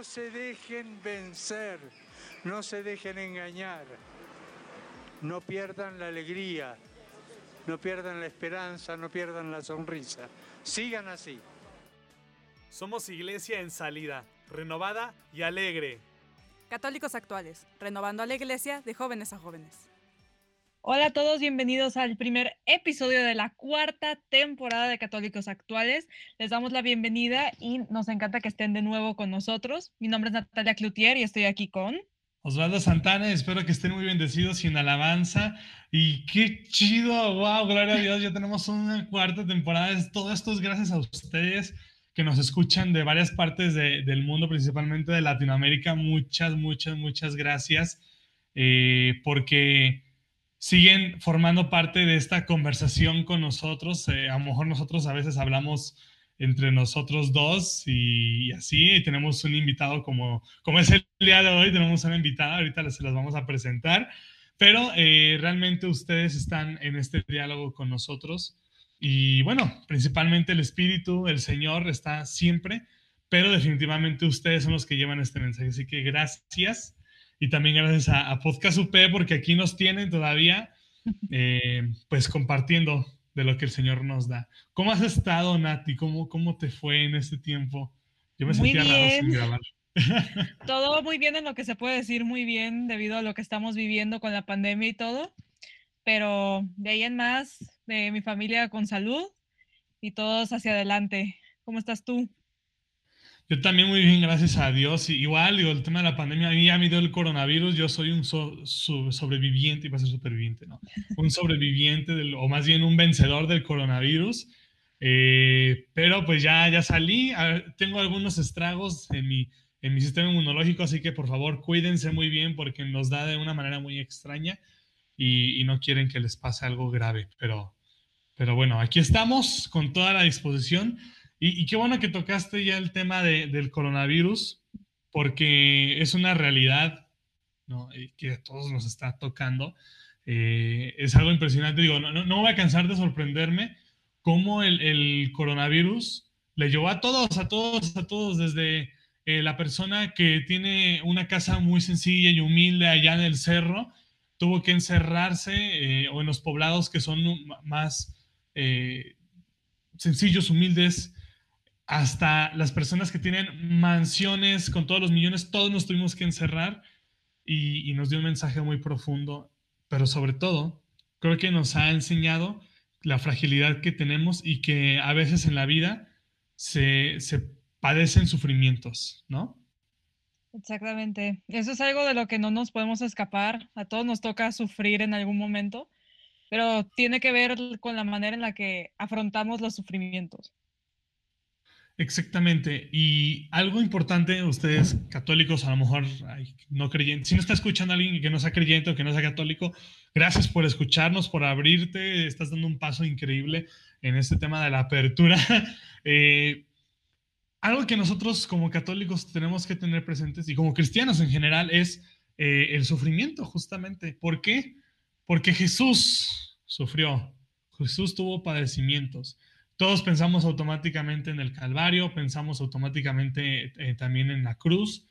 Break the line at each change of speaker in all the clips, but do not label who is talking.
No se dejen vencer, no se dejen engañar, no pierdan la alegría, no pierdan la esperanza, no pierdan la sonrisa. Sigan así.
Somos iglesia en salida, renovada y alegre.
Católicos actuales, renovando a la iglesia de jóvenes a jóvenes.
Hola a todos, bienvenidos al primer episodio de la cuarta temporada de Católicos Actuales. Les damos la bienvenida y nos encanta que estén de nuevo con nosotros. Mi nombre es Natalia Cloutier y estoy aquí con...
Osvaldo Santana, espero que estén muy bendecidos y en alabanza. Y qué chido, wow, gloria a Dios, ya tenemos una cuarta temporada. Todo esto es gracias a ustedes que nos escuchan de varias partes del mundo, principalmente de Latinoamérica. Muchas, muchas, muchas gracias. Eh, porque siguen formando parte de esta conversación con nosotros. Eh, a lo mejor nosotros a veces hablamos entre nosotros dos y, así, y tenemos un invitado como, como es el día de hoy, tenemos una invitada, ahorita se las vamos a presentar, pero eh, realmente ustedes están en este diálogo con nosotros y bueno, principalmente el Espíritu, el Señor está siempre, pero definitivamente ustedes son los que llevan este mensaje, así que gracias y también gracias a, Podcast UP porque aquí nos tienen todavía eh, pues compartiendo de lo que el Señor nos da. ¿Cómo has estado, Nati? ¿Cómo, cómo te fue en este tiempo?
Yo me sentía raro sin grabar. Todo muy bien en lo que se puede decir muy bien debido a lo que estamos viviendo con la pandemia y todo, pero de ahí en más, de mi familia con salud y todos hacia adelante. ¿Cómo estás tú?
Yo también muy bien, gracias a Dios. igual, digo, el tema de la pandemia, a mí ya me dio el coronavirus, yo soy un sobreviviente, iba a ser superviviente, ¿no? Un sobreviviente, del, o más bien un vencedor del coronavirus. Eh, pero pues ya, ya salí, tengo algunos estragos en mi, en mi sistema inmunológico, así que por favor cuídense muy bien porque nos da de una manera muy extraña y, y no quieren que les pase algo grave. Pero, pero bueno, aquí estamos con toda la disposición. Y, qué bueno que tocaste ya el tema del coronavirus, porque es una realidad ¿no? que a todos nos está tocando. Eh, es algo impresionante. Digo, no, no, voy a cansar de sorprenderme cómo el, el, coronavirus le llevó a todos, a todos, a todos, desde eh, la persona que tiene una casa muy sencilla y humilde allá en el cerro, tuvo que encerrarse, eh, o en los poblados que son más sencillos, humildes, hasta las personas que tienen mansiones con todos los millones, todos nos tuvimos que encerrar y, nos dio un mensaje muy profundo, pero sobre todo creo que nos ha enseñado la fragilidad que tenemos y que a veces en la vida se, se padecen sufrimientos, ¿no?
Exactamente. Eso es algo de lo que no nos podemos escapar. A todos nos toca sufrir en algún momento, pero tiene que ver con la manera en la que afrontamos los sufrimientos.
Exactamente. Y algo importante, ustedes católicos, a lo mejor no creyentes, si no está escuchando a alguien que no sea creyente o que no sea católico, gracias por escucharnos, por abrirte, estás dando un paso increíble en este tema de la apertura. Eh, algo que nosotros como católicos tenemos que tener presentes y como cristianos en general es eh, el sufrimiento, justamente. ¿Por qué? Porque Jesús sufrió, Jesús tuvo padecimientos. Todos pensamos automáticamente en el Calvario, pensamos automáticamente eh, también en la cruz,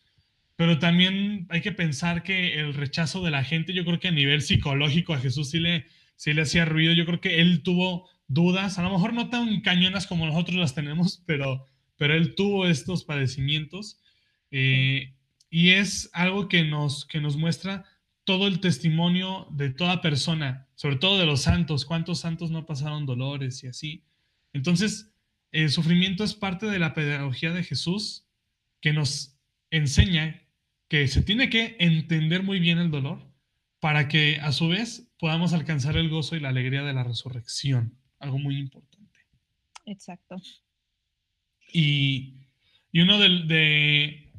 pero también hay que pensar que el rechazo de la gente, yo creo que a nivel psicológico a Jesús sí le, sí le hacía ruido, yo creo que él tuvo dudas, a lo mejor no tan cañonas como nosotros las tenemos, pero, pero él tuvo estos padecimientos eh, y es algo que nos, que nos muestra todo el testimonio de toda persona, sobre todo de los santos, cuántos santos no pasaron dolores y así. Entonces, el sufrimiento es parte de la pedagogía de Jesús que nos enseña que se tiene que entender muy bien el dolor para que a su vez podamos alcanzar el gozo y la alegría de la resurrección, algo muy importante.
Exacto.
Y, uno de,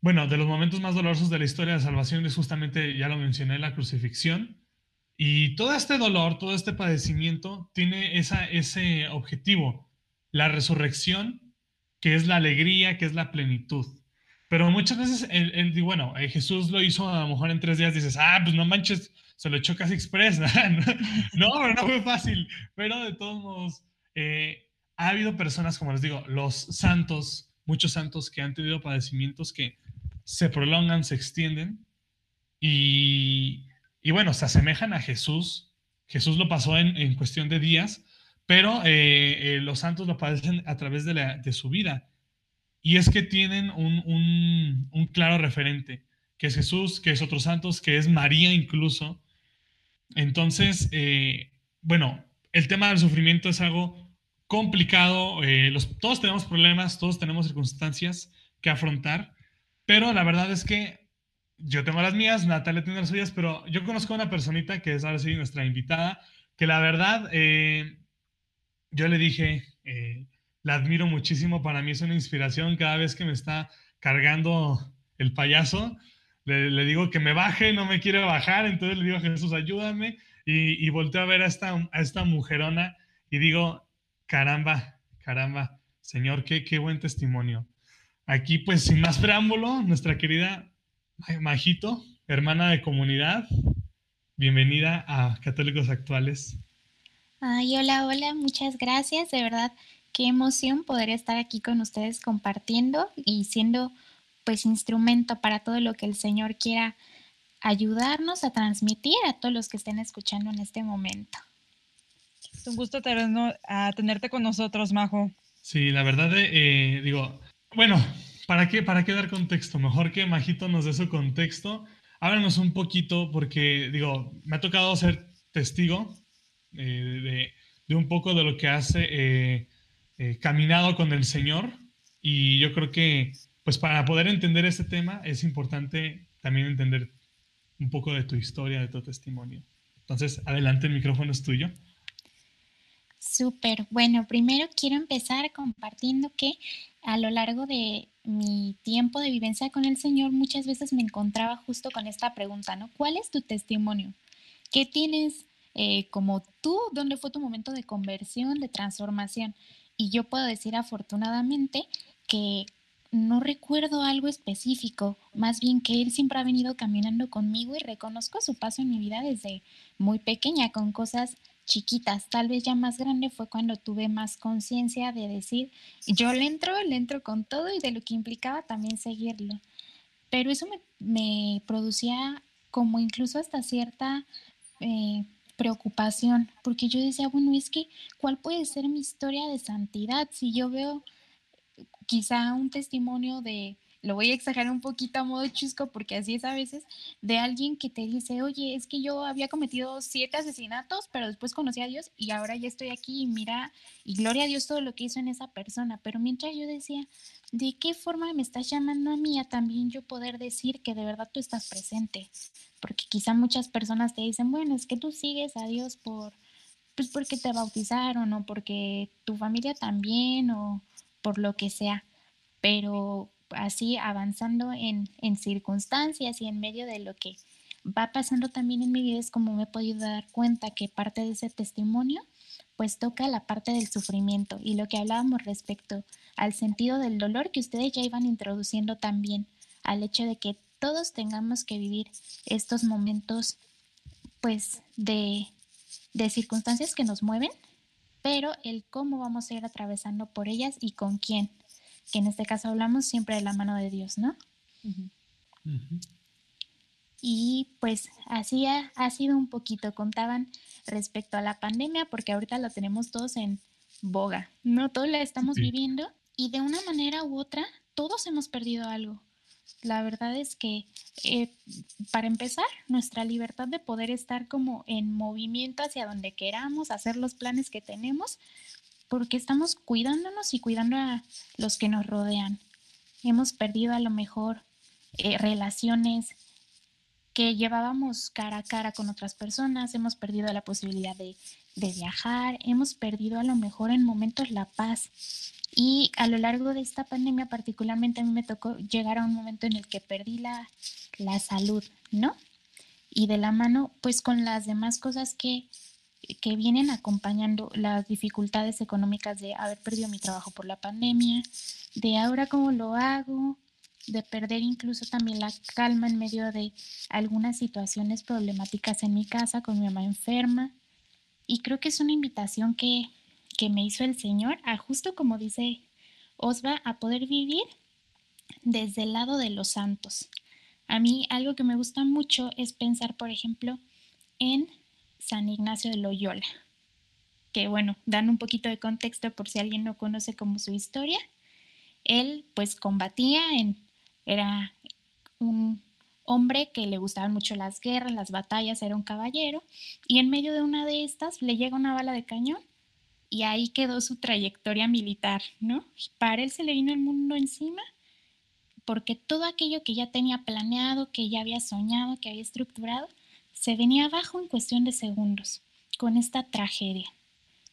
bueno, de los momentos más dolorosos de la historia de salvación es justamente, ya lo mencioné, la crucifixión. Y todo este dolor, todo este padecimiento tiene esa, ese objetivo, la resurrección, que es la alegría, que es la plenitud. Pero muchas veces, el, bueno, eh, Jesús lo hizo a lo mejor en tres días, dices, ah, pues no manches, se lo echó casi express. no, pero no fue fácil. Pero de todos modos, eh, ha habido personas, como les digo, los santos, muchos santos que han tenido padecimientos que se prolongan, se extienden y, bueno, se asemejan a Jesús. Jesús lo pasó en, cuestión de días, pero eh, eh, los santos lo padecen a través de, su vida. Y es que tienen un, claro referente, que es Jesús, que es otros santos, que es María incluso. Entonces, eh, bueno, el tema del sufrimiento es algo complicado. todos tenemos problemas, todos tenemos circunstancias que afrontar, pero la verdad es que yo tengo las mías, Natalia tiene las suyas, pero yo conozco a una personita que es ahora sí nuestra invitada, que la verdad, eh, yo le dije, eh, la admiro muchísimo, para mí es una inspiración cada vez que me está cargando el payaso. Le, digo que me baje, no me quiere bajar, entonces le digo, Jesús, ayúdame. Y, y volteo a ver a esta, a esta mujerona y digo, caramba, caramba, Señor, qué, qué buen testimonio. Aquí, pues, sin más preámbulo, nuestra querida Majito, hermana de comunidad, bienvenida a Católicos Actuales.
Ay, hola, hola, muchas gracias. De verdad, qué emoción poder estar aquí con ustedes compartiendo y siendo, pues, instrumento para todo lo que el Señor quiera ayudarnos a transmitir a todos los que estén escuchando en este momento.
Es un gusto tenerte con nosotros, Majo.
Sí, la verdad, eh, digo, bueno, ¿para qué, ¿para qué dar contexto? Mejor que Majito nos dé su contexto. Háblanos un poquito, porque digo, me ha tocado ser testigo eh, de, un poco de lo que hace eh, eh, caminado con el Señor. Y yo creo que, pues para poder entender este tema, es importante también entender un poco de tu historia, de tu testimonio. Entonces, adelante, el micrófono es tuyo.
Súper. Bueno, primero quiero empezar compartiendo que a lo largo de mi tiempo de vivencia con el Señor muchas veces me encontraba justo con esta pregunta, ¿no? ¿Cuál es tu testimonio? ¿Qué tienes eh, como tú? ¿Dónde fue tu momento de conversión, de transformación? Y yo puedo decir afortunadamente que no recuerdo algo específico, más bien que Él siempre ha venido caminando conmigo y reconozco su paso en mi vida desde muy pequeña, con cosas chiquitas, tal vez ya más grande fue cuando tuve más conciencia de decir, yo le entro, le entro con todo y de lo que implicaba también seguirlo. Pero eso me, producía como incluso hasta cierta eh, preocupación, porque yo decía, bueno, es que, ¿cuál puede ser mi historia de santidad si yo veo quizá un testimonio de lo voy a exagerar un poquito a modo chusco porque así es a veces, de alguien que te dice, oye, es que yo había cometido siete asesinatos, pero después conocí a Dios y ahora ya estoy aquí y mira, y gloria a Dios todo lo que hizo en esa persona. Pero mientras yo decía, ¿de qué forma me estás llamando a mí a también yo poder decir que de verdad tú estás presente? Porque quizá muchas personas te dicen, bueno, es que tú sigues a Dios por, pues porque te bautizaron o porque tu familia también o por lo que sea. Pero así avanzando en, circunstancias y en medio de lo que va pasando también en mi vida es como me he podido dar cuenta que parte de ese testimonio pues toca la parte del sufrimiento y lo que hablábamos respecto al sentido del dolor que ustedes ya iban introduciendo también al hecho de que todos tengamos que vivir estos momentos pues de, de circunstancias que nos mueven, pero el cómo vamos a ir atravesando por ellas y con quién que en este caso hablamos siempre de la mano de Dios, ¿no? Y pues así ha, sido un poquito, contaban respecto a la pandemia, porque ahorita lo tenemos todos en boga, ¿no? Todos la estamos viviendo y de una manera u otra todos hemos perdido algo. La verdad es que, eh, para empezar, nuestra libertad de poder estar como en movimiento hacia donde queramos, hacer los planes que tenemos, porque estamos cuidándonos y cuidando a los que nos rodean. Hemos perdido a lo mejor eh, relaciones que llevábamos cara a cara con otras personas, hemos perdido la posibilidad de, de viajar, hemos perdido a lo mejor en momentos la paz. Y a lo largo de esta pandemia particularmente a mí me tocó llegar a un momento en el que perdí la, la salud, ¿no? Y de la mano, pues con las demás cosas que, que vienen acompañando las dificultades económicas de haber perdido mi trabajo por la pandemia, de ahora cómo lo hago, de perder incluso también la calma en medio de algunas situaciones problemáticas en mi casa con mi mamá enferma. Y creo que es una invitación que, que me hizo el Señor a justo como dice Osva, a poder vivir desde el lado de los santos. A mí algo que me gusta mucho es pensar, por ejemplo, en San Ignacio de Loyola, que bueno, dan un poquito de contexto por si alguien no conoce como su historia. Él pues combatía en, era un hombre que le gustaban mucho las guerras, las batallas, era un caballero, y en medio de una de estas le llega una bala de cañón y ahí quedó su trayectoria militar, ¿no? Para él se le vino el mundo encima porque todo aquello que ya tenía planeado, que ya había soñado, que había estructurado, se venía abajo en cuestión de segundos, con esta tragedia.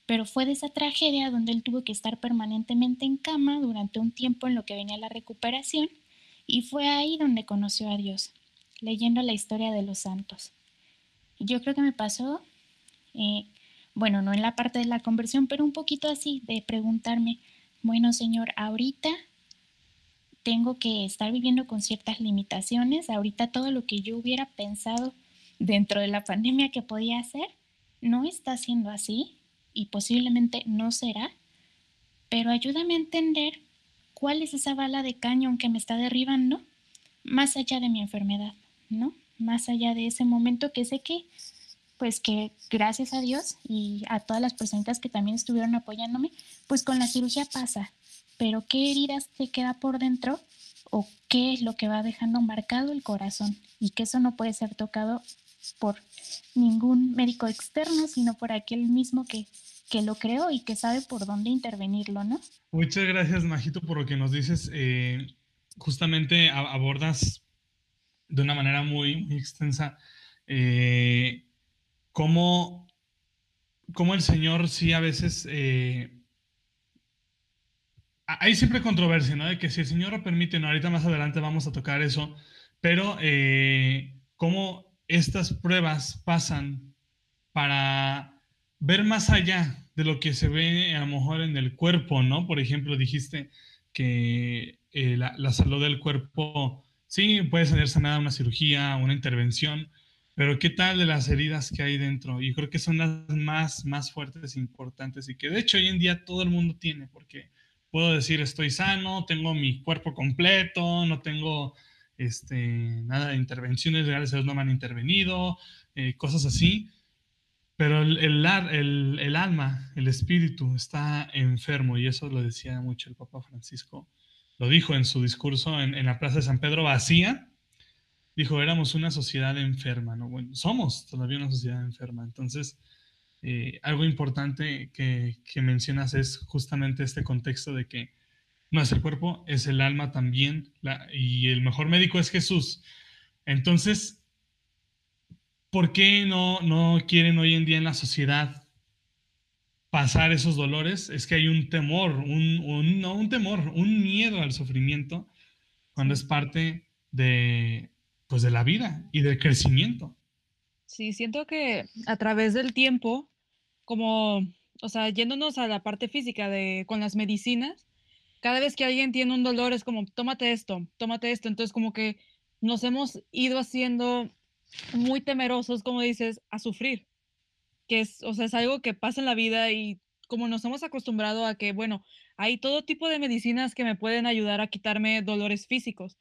Pero fue de esa tragedia donde él tuvo que estar permanentemente en cama durante un tiempo en lo que venía la recuperación, y fue ahí donde conoció a Dios, leyendo la historia de los santos. Yo creo que me pasó, eh, bueno, no en la parte de la conversión, pero un poquito así, de preguntarme, bueno Señor, ahorita tengo que estar viviendo con ciertas limitaciones, ahorita todo lo que yo hubiera pensado dentro de la pandemia que podía hacer, no está siendo así y posiblemente no será, pero ayúdame a entender cuál es esa bala de cañón que me está derribando más allá de mi enfermedad, ¿no? Más allá de ese momento que sé que, pues que gracias a Dios y a todas las personitas que también estuvieron apoyándome, pues con la cirugía pasa, pero qué heridas te queda por dentro o qué es lo que va dejando marcado el corazón y que eso no puede ser tocado por ningún médico externo, sino por aquel mismo que, que lo creó y que sabe por dónde intervenirlo, ¿no?
Muchas gracias, Majito, por lo que nos dices. Eh, justamente abordas de una manera muy, extensa eh, cómo, cómo, el Señor sí a veces... Eh, hay siempre controversia, ¿no? De que si el Señor lo permite, no, ahorita más adelante vamos a tocar eso, pero cómo estas pruebas pasan para ver más allá de lo que se ve a lo mejor en el cuerpo, ¿no? Por ejemplo, dijiste que eh, la, salud del cuerpo, sí, puede ser sanada una cirugía, una intervención, pero ¿qué tal de las heridas que hay dentro? Y creo que son las más, más fuertes e importantes y que de hecho hoy en día todo el mundo tiene, porque puedo decir estoy sano, tengo mi cuerpo completo, no tengo este, nada de intervenciones, gracias a Dios no me han intervenido, eh, cosas así. Pero el, el, el, alma, el espíritu está enfermo y eso lo decía mucho el Papa Francisco. Lo dijo en su discurso en, en la Plaza de San Pedro vacía. Dijo, éramos una sociedad enferma, ¿no? Bueno, somos todavía una sociedad enferma. Entonces, eh, algo importante que, que mencionas es justamente este contexto de que no es el cuerpo, es el alma también, y el mejor médico es Jesús. Entonces, ¿por qué no, no quieren hoy en día en la sociedad pasar esos dolores? Es que hay un temor, un, no un temor, un miedo al sufrimiento cuando es parte de, pues de la vida y del crecimiento.
Sí, siento que a través del tiempo, como, o sea, yéndonos a la parte física de con las medicinas, cada vez que alguien tiene un dolor es como, tómate esto, tómate esto. Entonces como que nos hemos ido haciendo muy temerosos, como dices, a sufrir. Que es, o sea, es algo que pasa en la vida y como nos hemos acostumbrado a que, bueno, hay todo tipo de medicinas que me pueden ayudar a quitarme dolores físicos.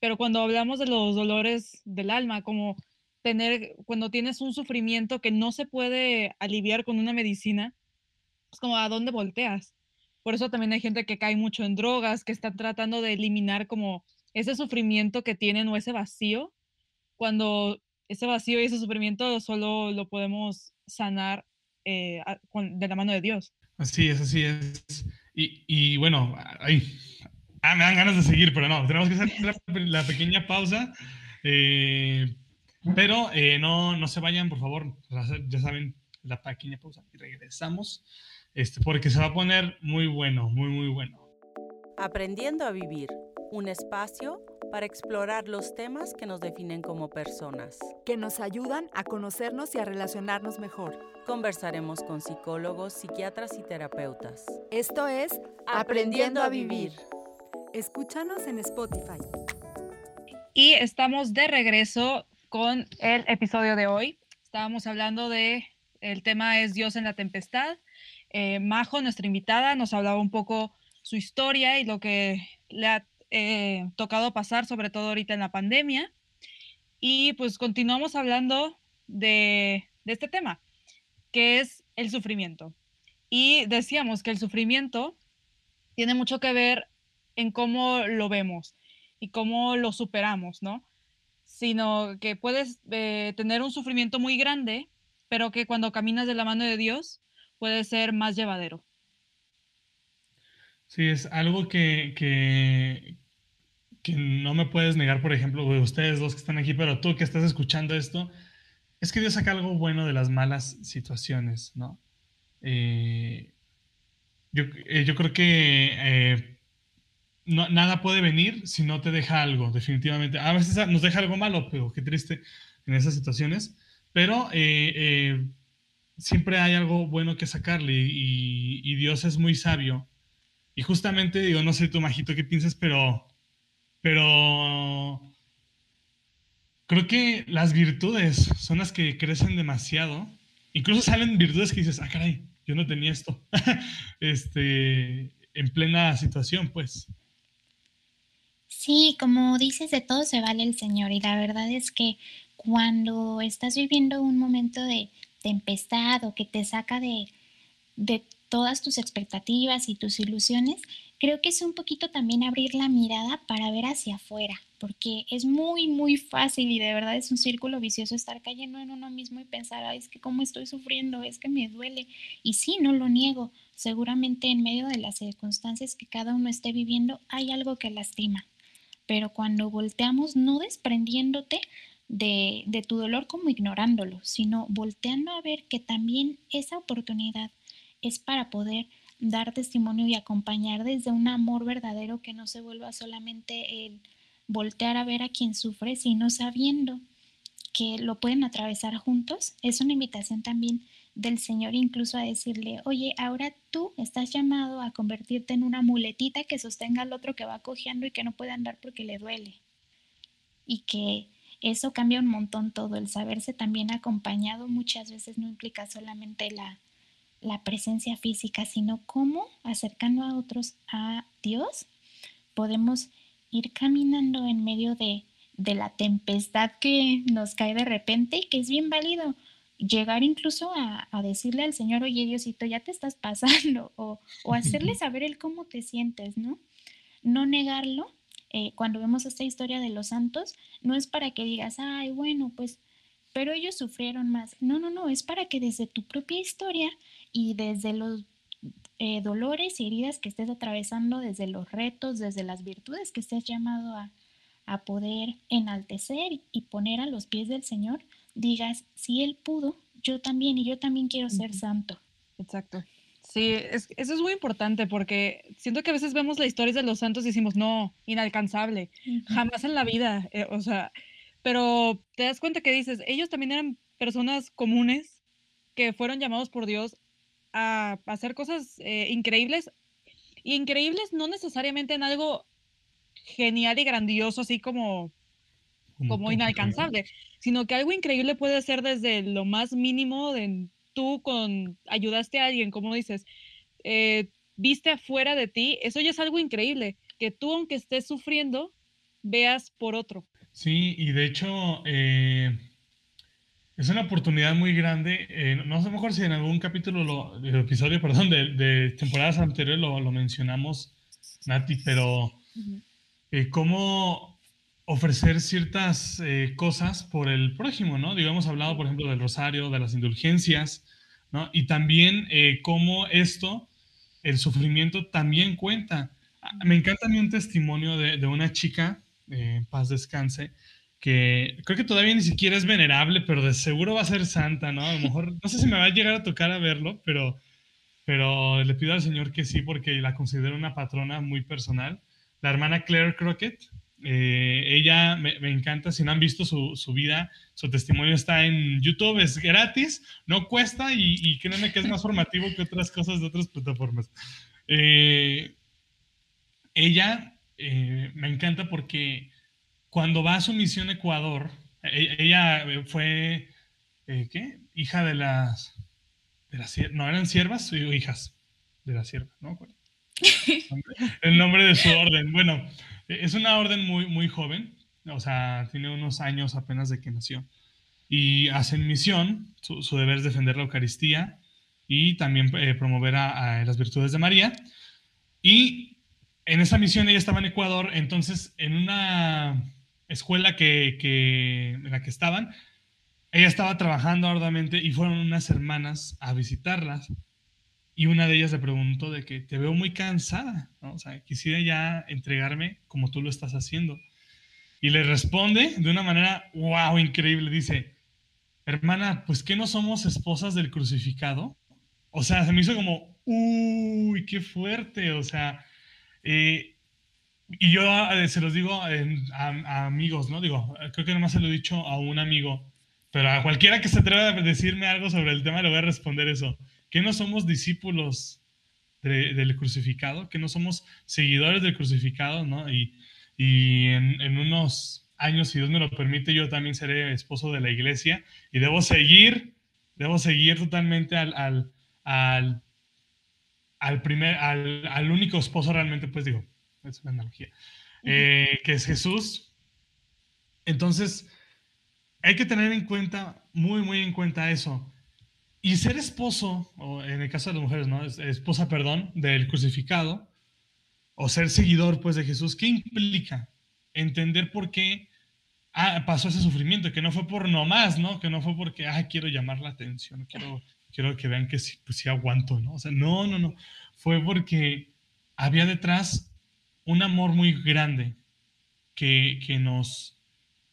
Pero cuando hablamos de los dolores del alma, como tener, cuando tienes un sufrimiento que no se puede aliviar con una medicina, es como a dónde volteas. Por eso también hay gente que cae mucho en drogas, que están tratando de eliminar como ese sufrimiento que tienen o ese vacío, cuando ese vacío y ese sufrimiento solo lo podemos sanar eh, de la mano de Dios.
Así es, así es. Y, bueno, ay, ah, me dan ganas de seguir, pero no, tenemos que hacer la, pequeña pausa. Eh, Pero eh, no, no se vayan, por favor. Ya saben, la pequeña pausa y regresamos. Este, porque se va a poner muy bueno, muy, muy bueno.
Aprendiendo a vivir, un espacio para explorar los temas que nos definen como personas.
Que nos ayudan a conocernos y a relacionarnos mejor.
Conversaremos con psicólogos, psiquiatras y terapeutas.
Esto es Aprendiendo a Vivir. Escúchanos en Spotify.
Y estamos de regreso con el episodio de hoy. Estábamos hablando de, el tema es Dios en la tempestad. Eh, Majo, nuestra invitada, nos hablaba un poco su historia y lo que le ha eh, tocado pasar, sobre todo ahorita en la pandemia. Y pues continuamos hablando de, este tema, que es el sufrimiento. Y decíamos que el sufrimiento tiene mucho que ver en cómo lo vemos y cómo lo superamos, ¿no? Sino que puedes eh, tener un sufrimiento muy grande, pero que cuando caminas de la mano de Dios puede ser más llevadero.
Sí, es algo que, que, no me puedes negar, por ejemplo, ustedes dos que están aquí, pero tú que estás escuchando esto, es que Dios saca algo bueno de las malas situaciones, ¿no? Eh, yo, eh, yo, creo que nada puede venir si no te deja algo, definitivamente. A veces nos deja algo malo, pero qué triste en esas situaciones. Pero eh, eh, siempre hay algo bueno que sacarle y, Dios es muy sabio. Y justamente, digo, no sé tú, Majito, qué piensas, pero, pero creo que las virtudes son las que crecen demasiado. Incluso salen virtudes que dices, ah, caray, yo no tenía esto. este, en plena situación, pues.
Sí, como dices, de todo se vale el Señor y la verdad es que cuando estás viviendo un momento de tempestad o que te saca de, de todas tus expectativas y tus ilusiones, creo que es un poquito también abrir la mirada para ver hacia afuera, porque es muy, muy fácil y de verdad es un círculo vicioso estar cayendo en uno mismo y pensar, es que cómo estoy sufriendo, es que me duele. Y sí, no lo niego, seguramente en medio de las circunstancias que cada uno esté viviendo hay algo que lastima, pero cuando volteamos no desprendiéndote de, de, tu dolor como ignorándolo, sino volteando a ver que también esa oportunidad es para poder dar testimonio y acompañar desde un amor verdadero que no se vuelva solamente el voltear a ver a quien sufre, sino sabiendo que lo pueden atravesar juntos. Es una invitación también del Señor incluso a decirle, oye, ahora tú estás llamado a convertirte en una muletita que sostenga al otro que va cojeando y que no puede andar porque le duele. Y que eso cambia un montón todo, el saberse también acompañado muchas veces no implica solamente la, la presencia física, sino cómo acercando a otros a Dios podemos ir caminando en medio de, de la tempestad que nos cae de repente y que es bien válido llegar incluso a, decirle al Señor, oye Diosito, ya te estás pasando, o, hacerle saber el cómo te sientes, ¿no? No negarlo. Eh, cuando vemos esta historia de los santos, no es para que digas, ay, bueno, pues, pero ellos sufrieron más. No, no, no, es para que desde tu propia historia y desde los eh, dolores y heridas que estés atravesando, desde los retos, desde las virtudes que estés llamado a, a poder enaltecer y poner a los pies del Señor, digas, si Él pudo, yo también y yo también quiero ser santo.
Exacto. Sí, eso es muy importante porque siento que a veces vemos las historias de los santos y decimos, no, inalcanzable, jamás en la vida, eh, o sea, pero te das cuenta que dices, ellos también eran personas comunes que fueron llamados por Dios a, hacer cosas eh, increíbles, y increíbles no necesariamente en algo genial y grandioso, así como, como inalcanzable, sino que algo increíble puede ser desde lo más mínimo de tú con ayudaste a alguien, como dices, eh, viste afuera de ti, eso ya es algo increíble, que tú aunque estés sufriendo, veas por otro.
Sí, y de hecho eh, es una oportunidad muy grande, eh, no sé mejor si en algún capítulo, lo, episodio, perdón, de, temporadas anteriores lo, lo, mencionamos, Nati, pero cómo ofrecer ciertas eh, cosas por el prójimo, ¿no? Digamos, hablado, por ejemplo, del rosario, de las indulgencias, ¿no? Y también eh, cómo esto, el sufrimiento, también cuenta. Ah, me encanta a mí un testimonio de, una chica, paz descanse, que creo que todavía ni siquiera es venerable, pero de seguro va a ser santa, ¿no? A lo mejor, no sé si me va a llegar a tocar a verlo, pero, pero le pido al Señor que sí, porque la considero una patrona muy personal. La hermana Claire Crockett, eh, ella me, encanta, si no han visto su, su, vida, su testimonio está en YouTube, es gratis, no cuesta y, y créanme que es más formativo que otras cosas de otras plataformas. Eh, ella eh, me encanta porque cuando va a su misión Ecuador, e, ella fue, ¿qué? Hija de las, de las, no eran siervas o hijas de la sierva, no El nombre de su orden. Bueno, es una orden muy, muy joven, o sea, tiene unos años apenas de que nació. Y hacen misión, su, deber es defender la Eucaristía y también eh, promover a, las virtudes de María. Y en esa misión ella estaba en Ecuador, entonces en una escuela que, que, en la que estaban, ella estaba trabajando arduamente y fueron unas hermanas a visitarlas y una de ellas le preguntó de que te veo muy cansada, ¿no? O sea, quisiera ya entregarme como tú lo estás haciendo. Y le responde de una manera, wow, increíble. Dice, hermana, pues que no somos esposas del crucificado. O sea, se me hizo como, uy, qué fuerte. O sea, eh, y yo eh, se los digo a, amigos, ¿no? Digo, creo que nomás se lo he dicho a un amigo, pero a cualquiera que se atreva a decirme algo sobre el tema le voy a responder eso que no somos discípulos del crucificado, que no somos seguidores del crucificado, ¿no? Y, en, unos años, si Dios me lo permite, yo también seré esposo de la iglesia y debo seguir, debo seguir totalmente al, al, al, primer, al, único esposo realmente, pues digo, es una analogía, eh, que es Jesús. Entonces, hay que tener en cuenta, muy, muy en cuenta eso y ser esposo, o en el caso de las mujeres, ¿no? Esposa, perdón, del crucificado, o ser seguidor, pues, de Jesús, ¿qué implica? Entender por qué ah, pasó ese sufrimiento, que no fue por nomás, ¿no? Que no fue porque, ah, quiero llamar la atención, quiero, quiero que vean que sí, pues sí aguanto, ¿no? O sea, no, no, no. Fue porque había detrás un amor muy grande que, que nos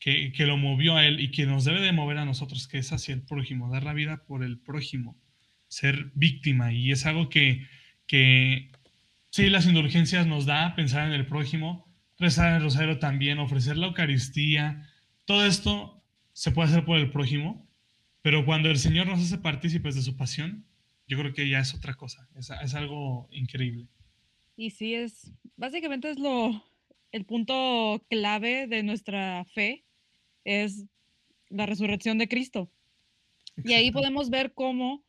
que, lo movió a él y que nos debe de mover a nosotros, que es hacia el prójimo, dar la vida por el prójimo, ser víctima. Y es algo que, que sí, las indulgencias nos da pensar en el prójimo, rezar el rosario también, ofrecer la Eucaristía, todo esto se puede hacer por el prójimo, pero cuando el Señor nos hace partícipes de su pasión, yo creo que ya es otra cosa, es, es algo increíble.
Y sí, es, básicamente es lo, el punto clave de nuestra fe, es la resurrección de Cristo. Y ahí podemos ver cómo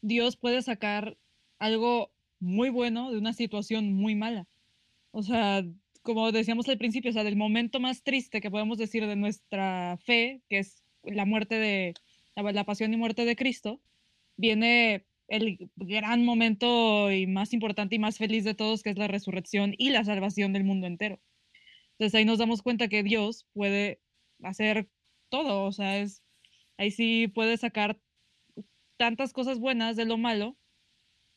Dios puede sacar algo muy bueno de una situación muy mala. O sea, como decíamos al principio, o sea, del momento más triste que podemos decir de nuestra fe, que es la muerte de, la, pasión y muerte de Cristo, viene el gran momento y más importante y más feliz de todos, que es la resurrección y la salvación del mundo entero. Entonces ahí nos damos cuenta que Dios puede hacer todo, o sea, es, ahí sí puede sacar tantas cosas buenas de lo malo.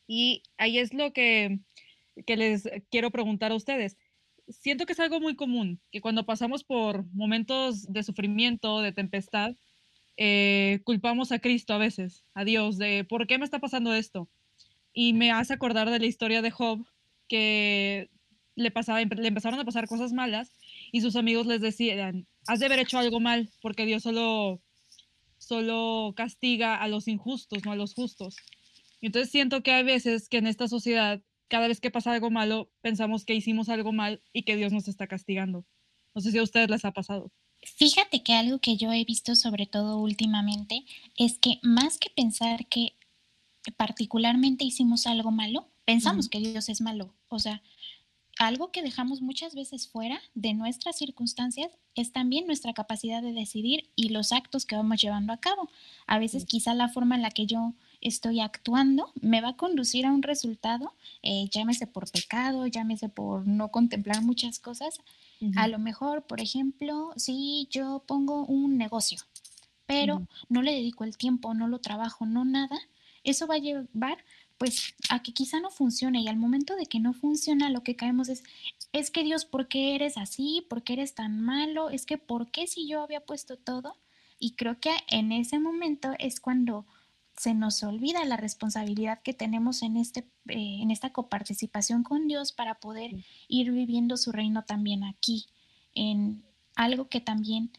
Y ahí es lo que, que les quiero preguntar a ustedes. Siento que es algo muy común, que cuando pasamos por momentos de sufrimiento, de tempestad, eh, culpamos a Cristo a veces, a Dios, de por qué me está pasando esto. Y me hace acordar de la historia de Job, que le, pasaba, le empezaron a pasar cosas malas y sus amigos les decían, has de haber hecho algo mal, porque Dios solo, solo castiga a los injustos, no a los justos. entonces siento que hay veces que en esta sociedad, cada vez que pasa algo malo, pensamos que hicimos algo mal y que Dios nos está castigando. No sé si a ustedes les ha pasado.
Fíjate que algo que yo he visto sobre todo últimamente es que más que pensar que particularmente hicimos algo malo, pensamos que Dios es malo. O sea, algo que dejamos muchas veces fuera de nuestras circunstancias es también nuestra capacidad de decidir y los actos que vamos llevando a cabo. A veces quizá la forma en la que yo estoy actuando me va a conducir a un resultado, eh, llámese por pecado, llámese por no contemplar muchas cosas. A lo mejor, por ejemplo, si yo pongo un negocio, pero no le dedico el tiempo, no lo trabajo, no nada, eso va a llevar pues a que quizá no funcione y al momento de que no funciona lo que caemos es, es que Dios, ¿por qué eres así? ¿Por qué eres tan malo? Es que, ¿por qué si yo había puesto todo? Y creo que en ese momento es cuando se nos olvida la responsabilidad que tenemos en, este, eh, en esta coparticipación con Dios para poder ir viviendo su reino también aquí, en algo que también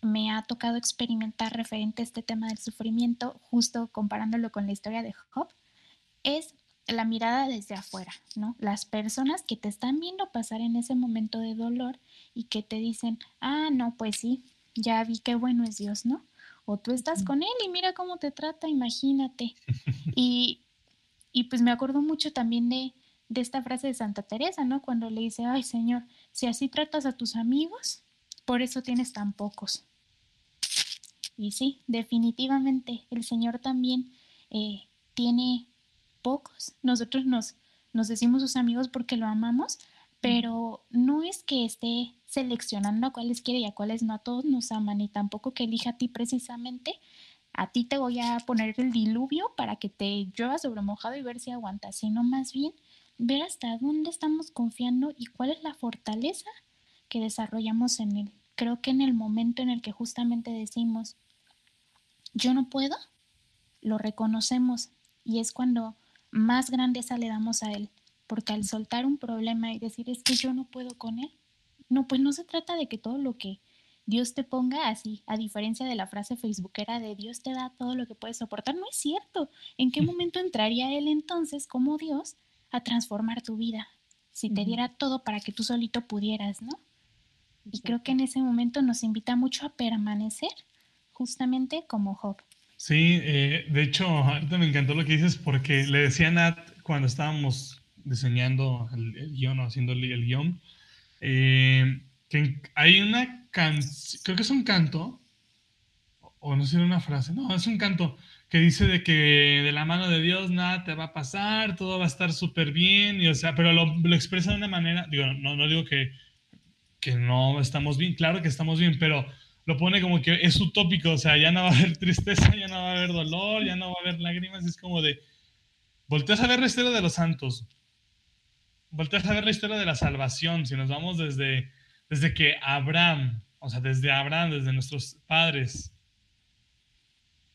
me ha tocado experimentar referente a este tema del sufrimiento, justo comparándolo con la historia de Job, es la mirada desde afuera, ¿no? Las personas que te están viendo pasar en ese momento de dolor y que te dicen, ah, no, pues sí, ya vi qué bueno es Dios, ¿no? O tú estás con Él y mira cómo te trata, imagínate. Y, y pues me acuerdo mucho también de, de esta frase de Santa Teresa, ¿no? Cuando le dice, ay Señor, si así tratas a tus amigos, por eso tienes tan pocos. Y sí, definitivamente el Señor también eh, tiene pocos. Nosotros nos, nos decimos sus amigos porque lo amamos, pero no es que esté seleccionando a cuáles quiere y a cuáles no, a todos nos aman y tampoco que elija a ti precisamente. A ti te voy a poner el diluvio para que te llueva sobre mojado y ver si aguantas, sino más bien ver hasta dónde estamos confiando y cuál es la fortaleza que desarrollamos en él. Creo que en el momento en el que justamente decimos, yo no puedo, lo reconocemos y es cuando más grandeza le damos a él, porque al soltar un problema y decir es que yo no puedo con él, no, pues no se trata de que todo lo que Dios te ponga así, a diferencia de la frase facebookera de Dios te da todo lo que puedes soportar, no es cierto. ¿En qué momento entraría Él entonces como Dios a transformar tu vida? Si te diera todo para que tú solito pudieras, ¿no? Y creo que en ese momento nos invita mucho a permanecer justamente como Job.
Sí, eh, de hecho, ahorita me encantó lo que dices porque le decía a Nat cuando estábamos diseñando el, guion o haciendo el, guion, eh, que hay una canción, creo que es un canto, o no sé, una frase, no, es un canto que dice de que de la mano de Dios nada te va a pasar, todo va a estar súper bien, y, o sea, pero lo, lo, expresa de una manera, digo, no, no digo que, que no estamos bien, claro que estamos bien, pero lo pone como que es utópico, o sea, ya no va a haber tristeza, ya no va a haber dolor, ya no va a haber lágrimas, es como de, volteas a ver la historia de los santos, volteas a ver la historia de la salvación, si nos vamos desde, desde que Abraham, o sea, desde Abraham, desde nuestros padres,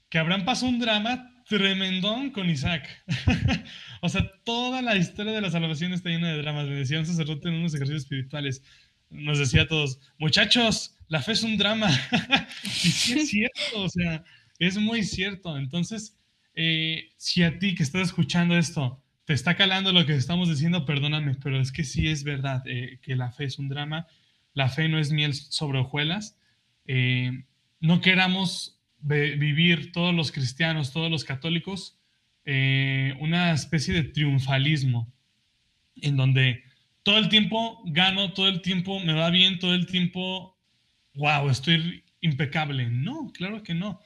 que Abraham pasó un drama tremendón con Isaac. o sea, toda la historia de la salvación está llena de dramas. Me decía un sacerdote en unos ejercicios espirituales. Nos decía a todos, muchachos, la fe es un drama. y sí es cierto, o sea, es muy cierto. Entonces, eh, si a ti que estás escuchando esto te está calando lo que estamos diciendo, perdóname, pero es que sí es verdad eh, que la fe es un drama. La fe no es miel sobre hojuelas. Eh, no queramos vivir todos los cristianos, todos los católicos, una especie de triunfalismo en donde todo el tiempo gano, todo el tiempo me va bien, todo el tiempo wow, estoy impecable. No, claro que no.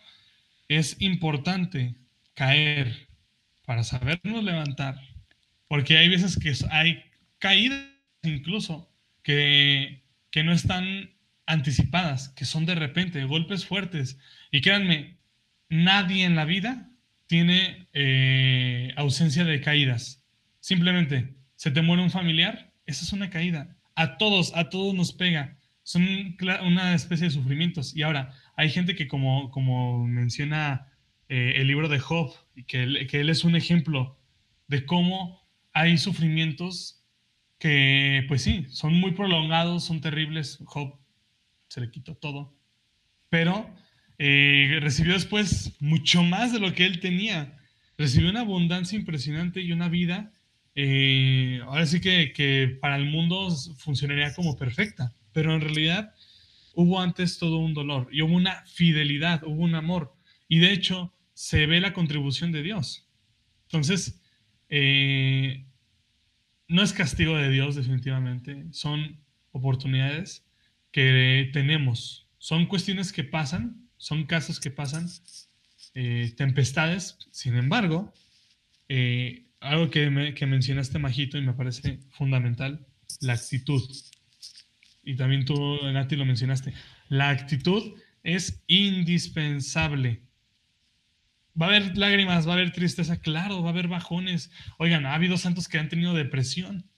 Es importante caer para sabernos levantar, porque hay veces que hay caídas incluso que, que no están anticipadas, que son de repente, golpes fuertes. Y créanme, nadie en la vida tiene eh, ausencia de caídas. Simplemente, se te muere un familiar, esa es una caída. A todos, a todos nos pega son una especie de sufrimientos. Y ahora, hay gente que como, como menciona eh, el libro de Job, que él, que él es un ejemplo de cómo hay sufrimientos que, pues sí, son muy prolongados, son terribles. Job se le quitó todo, pero eh, recibió después mucho más de lo que él tenía. Recibió una abundancia impresionante y una vida, eh, ahora sí que, que para el mundo funcionaría como perfecta pero en realidad hubo antes todo un dolor y hubo una fidelidad, hubo un amor. Y de hecho se ve la contribución de Dios. Entonces, eh, no es castigo de Dios definitivamente, son oportunidades que tenemos, son cuestiones que pasan, son casos que pasan, eh, tempestades, sin embargo, eh, algo que, que mencionaste, Majito, y me parece fundamental, la actitud y también tú, Nati, lo mencionaste, la actitud es indispensable. va a haber lágrimas, va a haber tristeza, claro, va a haber bajones. Oigan, ha habido santos que han tenido depresión,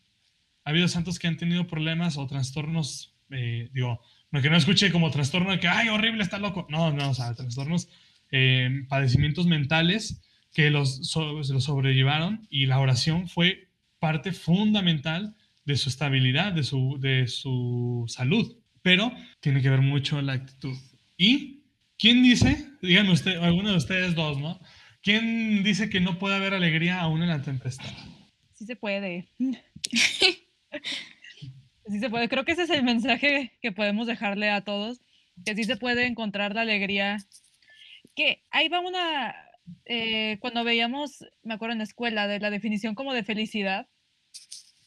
ha habido santos que han tenido problemas o trastornos, eh, digo, no que no escuche como trastorno de que, ay, horrible, está loco. No, no, o sea, trastornos, eh, padecimientos mentales que los, los sobrellevaron y la oración fue parte fundamental de su estabilidad, de su, de su salud. Pero tiene que ver mucho la actitud. ¿Y quién dice, digan usted, alguno de ustedes dos, ¿no? ¿Quién dice que no puede haber alegría aún en la tempestad?
Sí se puede. sí se puede. Creo que ese es el mensaje que podemos dejarle a todos, que sí se puede encontrar la alegría. Que ahí va una, eh, cuando veíamos, me acuerdo en la escuela, de la definición como de felicidad,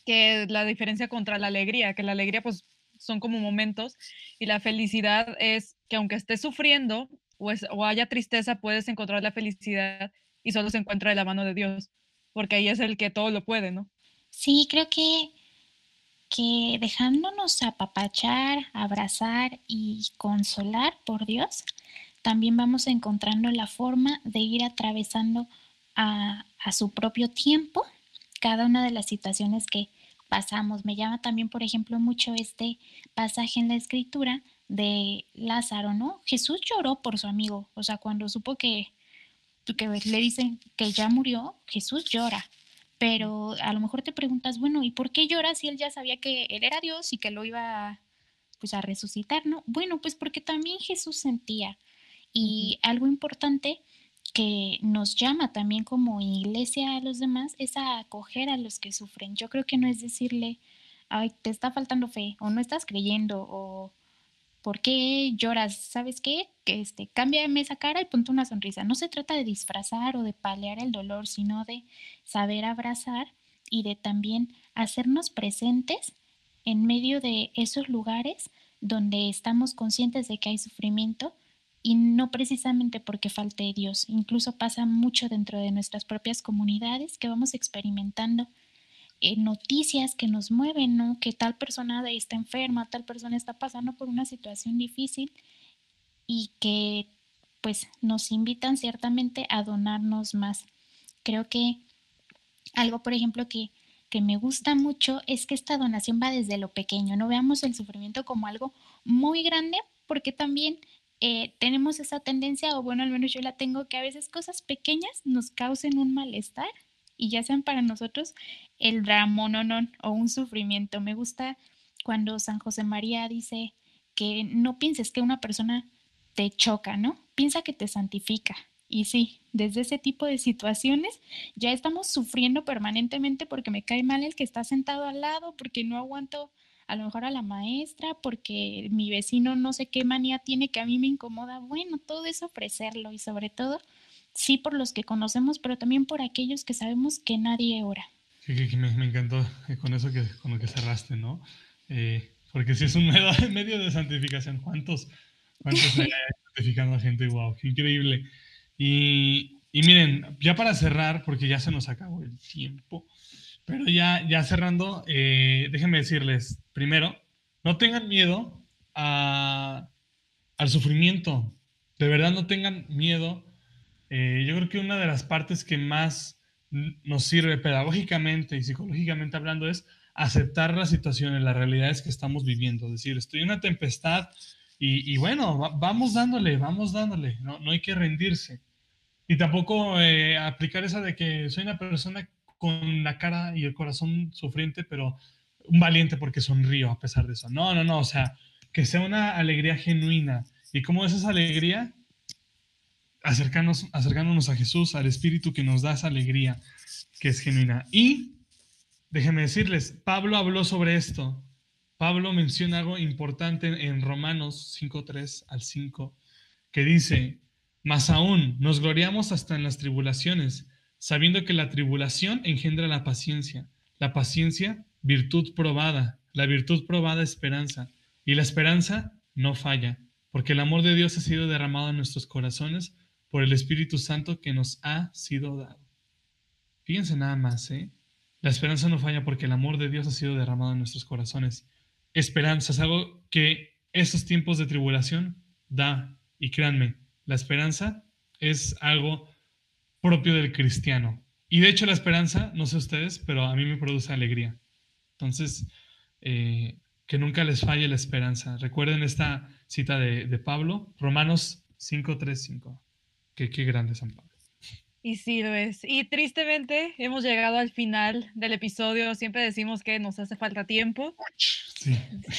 que la diferencia contra la alegría, que la alegría pues son como momentos y la felicidad es que aunque estés sufriendo o, o haya tristeza, puedes encontrar la felicidad y solo se encuentra de la mano de Dios, porque ahí es el que todo lo puede, ¿no?
Sí, creo que que dejándonos apapachar, abrazar y consolar por Dios, también vamos encontrando la forma de ir atravesando a, su propio tiempo cada una de las situaciones que pasamos. Me llama también, por ejemplo, mucho este pasaje en la escritura de Lázaro, ¿no? Jesús lloró por su amigo, o sea, cuando supo que, que le dicen que ya murió, Jesús llora. Pero a lo mejor te preguntas, bueno, ¿y por qué llora si él ya sabía que él era Dios y que lo iba pues a resucitar, ¿no? Bueno, pues porque también Jesús sentía, y algo importante que nos llama también como iglesia a los demás es a acoger a los que sufren. Yo creo que no es decirle, ay, te está faltando fe, o no estás creyendo, o ¿por qué lloras? ¿Sabes qué? Que este, cámbiame esa cara y ponte una sonrisa. No se trata de disfrazar o de paliar el dolor, sino de saber abrazar y de también hacernos presentes en medio de esos lugares donde estamos conscientes de que hay sufrimiento y no precisamente porque falte Dios. Incluso pasa mucho dentro de nuestras propias comunidades que vamos experimentando eh, noticias que nos mueven, ¿no? Que tal persona está enferma, tal persona está pasando por una situación difícil y que pues nos invitan ciertamente a donarnos más. Creo que algo, por ejemplo, que, que me gusta mucho es que esta donación va desde lo pequeño, no veamos el sufrimiento como algo muy grande, porque también eh, tenemos esa tendencia, o bueno, al menos yo la tengo, que a veces cosas pequeñas nos causen un malestar y ya sean para nosotros el dramononón o un sufrimiento. Me gusta cuando San José María dice que no pienses que una persona te choca, ¿no? Piensa que te santifica. Y sí, desde ese tipo de situaciones ya estamos sufriendo permanentemente porque me cae mal el que está sentado al lado, porque no aguanto a lo mejor a la maestra, porque mi vecino no sé qué manía tiene que a mí me incomoda. Bueno, todo eso ofrecerlo y sobre todo, sí por los que conocemos, pero también por aquellos que sabemos que nadie ora.
Sí, me, me, encantó con eso que, con lo que cerraste, ¿no? Eh, porque si es un medio, de santificación, ¿cuántos, cuántos santificando a gente? ¡Wow! ¡Qué increíble! Y, y miren, ya para cerrar, porque ya se nos acabó el tiempo, pero ya, ya cerrando, eh, déjenme decirles, primero, no tengan miedo al sufrimiento. De verdad, no tengan miedo. Eh, yo creo que una de las partes que más nos sirve pedagógicamente y psicológicamente hablando es aceptar las situaciones, las realidades que estamos viviendo. Es decir, estoy en una tempestad y, bueno, vamos dándole, vamos dándole, no, no hay que rendirse. Y tampoco eh, aplicar esa de que soy una persona con la cara y el corazón sufriente, pero un valiente porque sonrío a pesar de eso. No, no, no, o sea, que sea una alegría genuina. ¿Y cómo es esa alegría? Acercarnos, acercándonos a Jesús, al Espíritu que nos da esa alegría que es genuina. Y déjenme decirles, Pablo habló sobre esto. Pablo menciona algo importante en Romanos 5.3 al 5, que dice, más aún, nos gloriamos hasta en las tribulaciones sabiendo que la tribulación engendra la paciencia, la paciencia virtud probada, la virtud probada esperanza, y la esperanza no falla, porque el amor de Dios ha sido derramado en nuestros corazones por el Espíritu Santo que nos ha sido dado. Fíjense nada más, ¿eh? La esperanza no falla porque el amor de Dios ha sido derramado en nuestros corazones. Esperanza es algo que esos tiempos de tribulación da, y créanme, la esperanza es algo propio del cristiano. Y de hecho la esperanza, no sé ustedes, pero a mí me produce alegría. Entonces, eh, que nunca les falle la esperanza. Recuerden esta cita de, de Pablo, Romanos 5.3.5. Que qué grande San Pablo.
Y sí lo es. Y tristemente hemos llegado al final del episodio. Siempre decimos que nos hace falta tiempo.
Sí.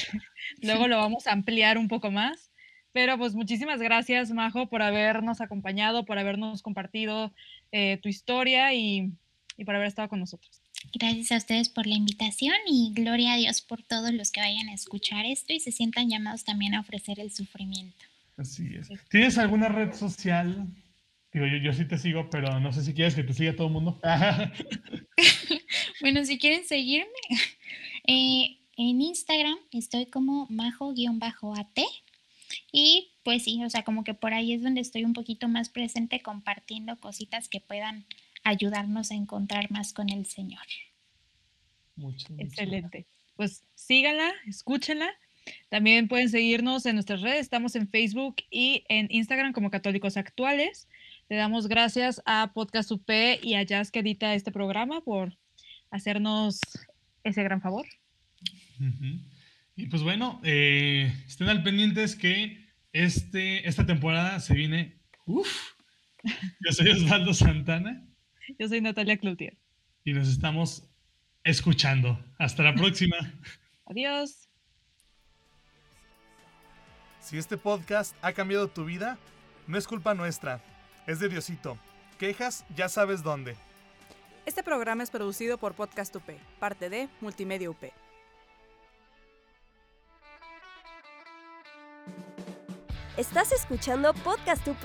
Luego lo vamos a ampliar un poco más. Pero pues muchísimas gracias, Majo, por habernos acompañado, por habernos compartido eh, tu historia y, y por haber estado con nosotros.
Gracias a ustedes por la invitación y gloria a Dios por todos los que vayan a escuchar esto y se sientan llamados también a ofrecer el sufrimiento.
Así es. ¿Tienes alguna red social? Digo, yo, yo sí te sigo, pero no sé si quieres que te siga todo el mundo.
bueno, si quieren seguirme, eh, en Instagram estoy como majo-at. Y pues sí, o sea, como que por ahí es donde estoy un poquito más presente compartiendo cositas que puedan ayudarnos a encontrar más con el Señor.
Muchas, muchas
Excelente. Pues síganla, escúchenla. También pueden seguirnos en nuestras redes. Estamos en Facebook y en Instagram como Católicos Actuales. Le damos gracias a Podcast UP y a Jazz que edita este programa por hacernos ese gran favor.
Y pues bueno, eh, estén al pendientes que este, esta temporada se viene. Uf. Yo soy Osvaldo Santana
Yo soy Natalia Cloutier.
y nos estamos escuchando. Hasta la próxima.
Adiós.
Si este podcast ha cambiado tu vida, no es culpa nuestra, es de Diosito. Quejas, ya sabes dónde.
Este programa es producido por Podcast UP, parte de Multimedia UP.
Estás escuchando Podcast UP.